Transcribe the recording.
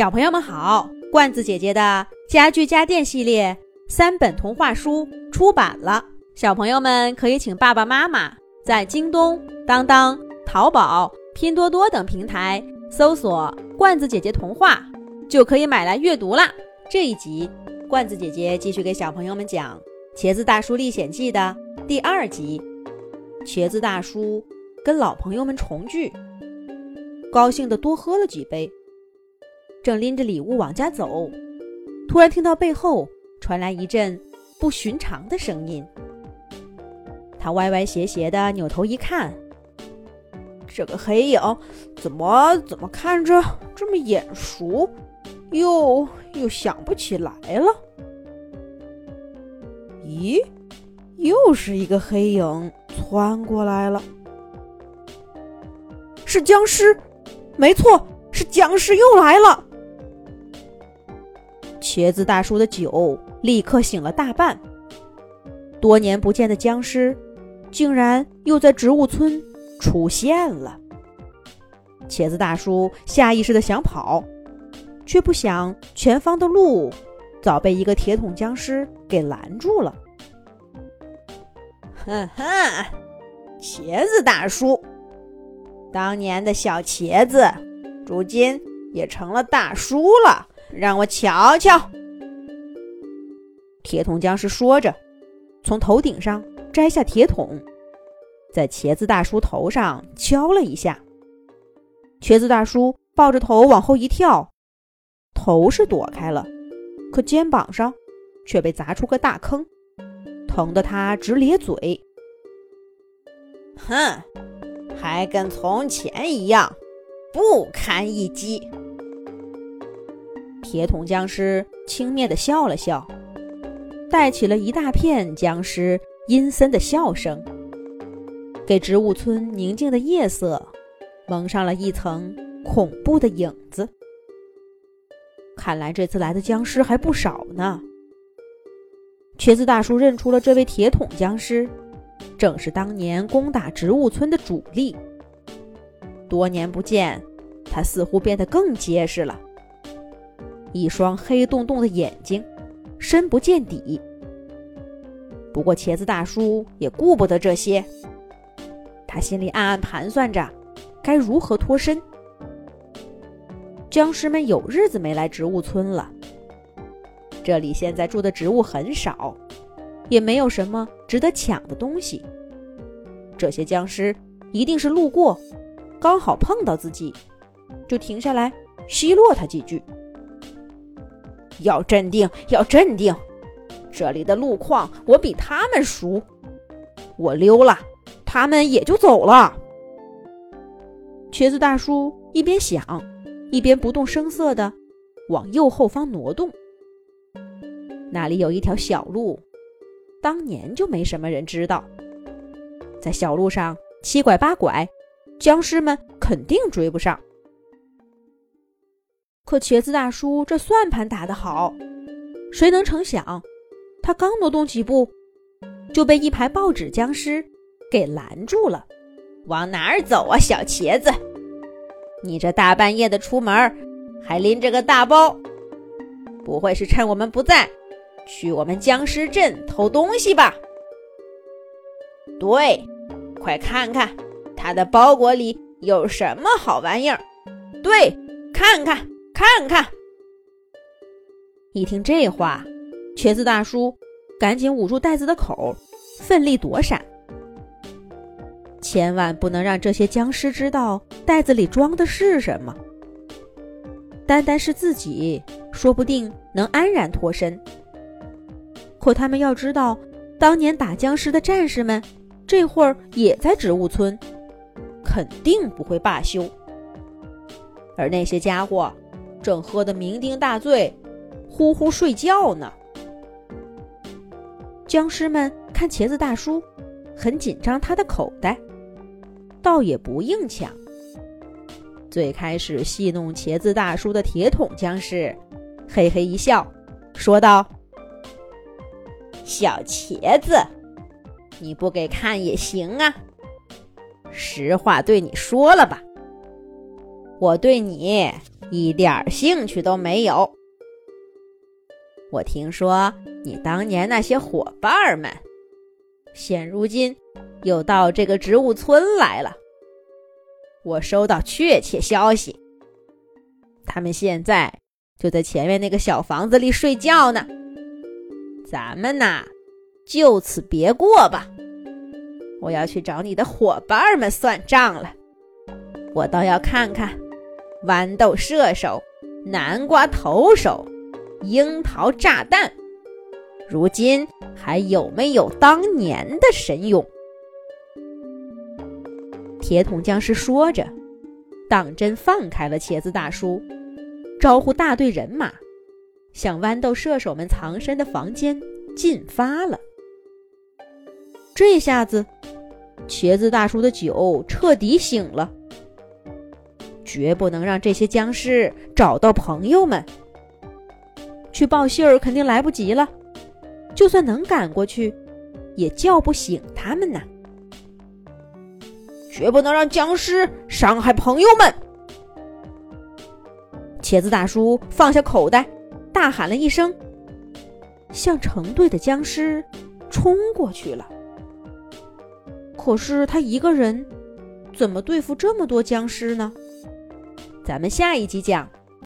小朋友们好，罐子姐姐的家具家电系列三本童话书出版了，小朋友们可以请爸爸妈妈在京东、当当、淘宝、拼多多等平台搜索“罐子姐姐童话”，就可以买来阅读啦。这一集，罐子姐姐继续给小朋友们讲《茄子大叔历险记》的第二集。茄子大叔跟老朋友们重聚，高兴的多喝了几杯。正拎着礼物往家走，突然听到背后传来一阵不寻常的声音。他歪歪斜斜的扭头一看，这个黑影怎么怎么看着这么眼熟，又又想不起来了？咦，又是一个黑影窜过来了，是僵尸，没错，是僵尸又来了。茄子大叔的酒立刻醒了大半。多年不见的僵尸，竟然又在植物村出现了。茄子大叔下意识的想跑，却不想前方的路早被一个铁桶僵尸给拦住了。哼哼，茄子大叔，当年的小茄子，如今也成了大叔了。让我瞧瞧！铁桶僵尸说着，从头顶上摘下铁桶，在茄子大叔头上敲了一下。茄子大叔抱着头往后一跳，头是躲开了，可肩膀上却被砸出个大坑，疼得他直咧嘴。哼，还跟从前一样，不堪一击。铁桶僵尸轻蔑地笑了笑，带起了一大片僵尸阴森的笑声，给植物村宁静的夜色蒙上了一层恐怖的影子。看来这次来的僵尸还不少呢。瘸子大叔认出了这位铁桶僵尸，正是当年攻打植物村的主力。多年不见，他似乎变得更结实了。一双黑洞洞的眼睛，深不见底。不过茄子大叔也顾不得这些，他心里暗暗盘算着该如何脱身。僵尸们有日子没来植物村了，这里现在住的植物很少，也没有什么值得抢的东西。这些僵尸一定是路过，刚好碰到自己，就停下来奚落他几句。要镇定，要镇定！这里的路况我比他们熟，我溜了，他们也就走了。瘸子大叔一边想，一边不动声色地往右后方挪动。那里有一条小路，当年就没什么人知道。在小路上七拐八拐，僵尸们肯定追不上。可茄子大叔这算盘打得好，谁能成想，他刚挪动几步，就被一排报纸僵尸给拦住了。往哪儿走啊，小茄子？你这大半夜的出门，还拎着个大包，不会是趁我们不在，去我们僵尸镇偷东西吧？对，快看看他的包裹里有什么好玩意儿。对，看看。看看！一听这话，瘸子大叔赶紧捂住袋子的口，奋力躲闪。千万不能让这些僵尸知道袋子里装的是什么。单单是自己，说不定能安然脱身。可他们要知道，当年打僵尸的战士们，这会儿也在植物村，肯定不会罢休。而那些家伙……正喝得酩酊大醉，呼呼睡觉呢。僵尸们看茄子大叔很紧张，他的口袋倒也不硬抢。最开始戏弄茄子大叔的铁桶僵尸，嘿嘿一笑，说道：“小茄子，你不给看也行啊。实话对你说了吧，我对你。”一点兴趣都没有。我听说你当年那些伙伴们，现如今又到这个植物村来了。我收到确切消息，他们现在就在前面那个小房子里睡觉呢。咱们呐，就此别过吧。我要去找你的伙伴们算账了。我倒要看看，豌豆射手、南瓜投手、樱桃炸弹，如今还有没有当年的神勇？铁桶僵尸说着，当真放开了茄子大叔，招呼大队人马。向豌豆射手们藏身的房间进发了。这下子，茄子大叔的酒彻底醒了。绝不能让这些僵尸找到朋友们。去报信儿肯定来不及了，就算能赶过去，也叫不醒他们呢。绝不能让僵尸伤害朋友们。茄子大叔放下口袋。大喊了一声，向成队的僵尸冲过去了。可是他一个人怎么对付这么多僵尸呢？咱们下一集讲。